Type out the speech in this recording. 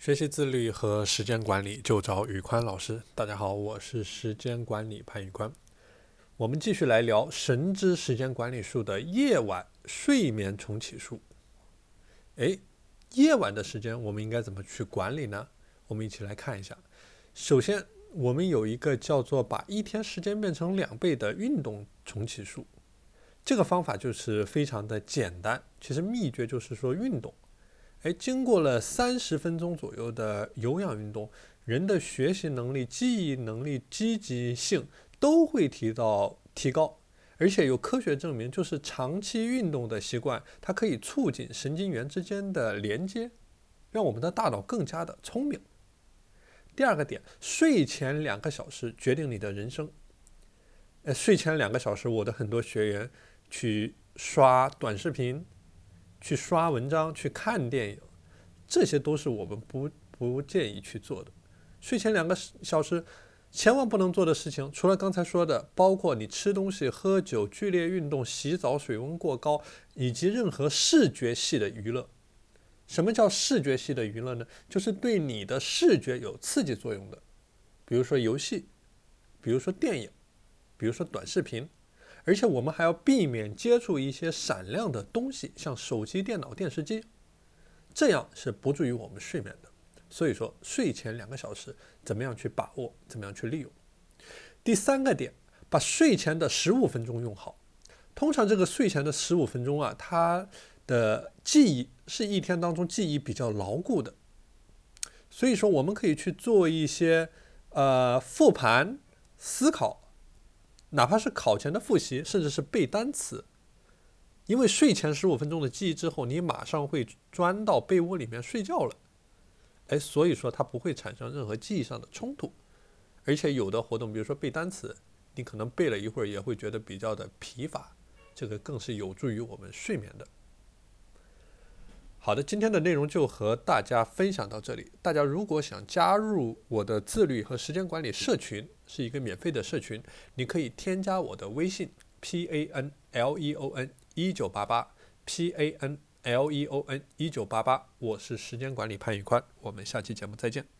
学习自律和时间管理就找宇宽老师。大家好，我是时间管理潘宇宽。我们继续来聊《神之时间管理术》的夜晚睡眠重启术。诶，夜晚的时间我们应该怎么去管理呢？我们一起来看一下。首先，我们有一个叫做把一天时间变成两倍的运动重启术。这个方法就是非常的简单，其实秘诀就是说运动。哎，经过了三十分钟左右的有氧运动，人的学习能力、记忆能力、积极性都会提到提高，而且有科学证明，就是长期运动的习惯，它可以促进神经元之间的连接，让我们的大脑更加的聪明。第二个点，睡前两个小时决定你的人生。呃，睡前两个小时，我的很多学员去刷短视频。去刷文章、去看电影，这些都是我们不不建议去做的。睡前两个小时，千万不能做的事情，除了刚才说的，包括你吃东西、喝酒、剧烈运动、洗澡、水温过高，以及任何视觉系的娱乐。什么叫视觉系的娱乐呢？就是对你的视觉有刺激作用的，比如说游戏，比如说电影，比如说短视频。而且我们还要避免接触一些闪亮的东西，像手机、电脑、电视机，这样是不助于我们睡眠的。所以说，睡前两个小时怎么样去把握，怎么样去利用？第三个点，把睡前的十五分钟用好。通常这个睡前的十五分钟啊，它的记忆是一天当中记忆比较牢固的，所以说我们可以去做一些呃复盘思考。哪怕是考前的复习，甚至是背单词，因为睡前十五分钟的记忆之后，你马上会钻到被窝里面睡觉了，哎，所以说它不会产生任何记忆上的冲突，而且有的活动，比如说背单词，你可能背了一会儿也会觉得比较的疲乏，这个更是有助于我们睡眠的。好的，今天的内容就和大家分享到这里。大家如果想加入我的自律和时间管理社群，是一个免费的社群，你可以添加我的微信 p a n l e o n 一九八八 p a n l e o n 一九八八，我是时间管理潘宇宽，我们下期节目再见。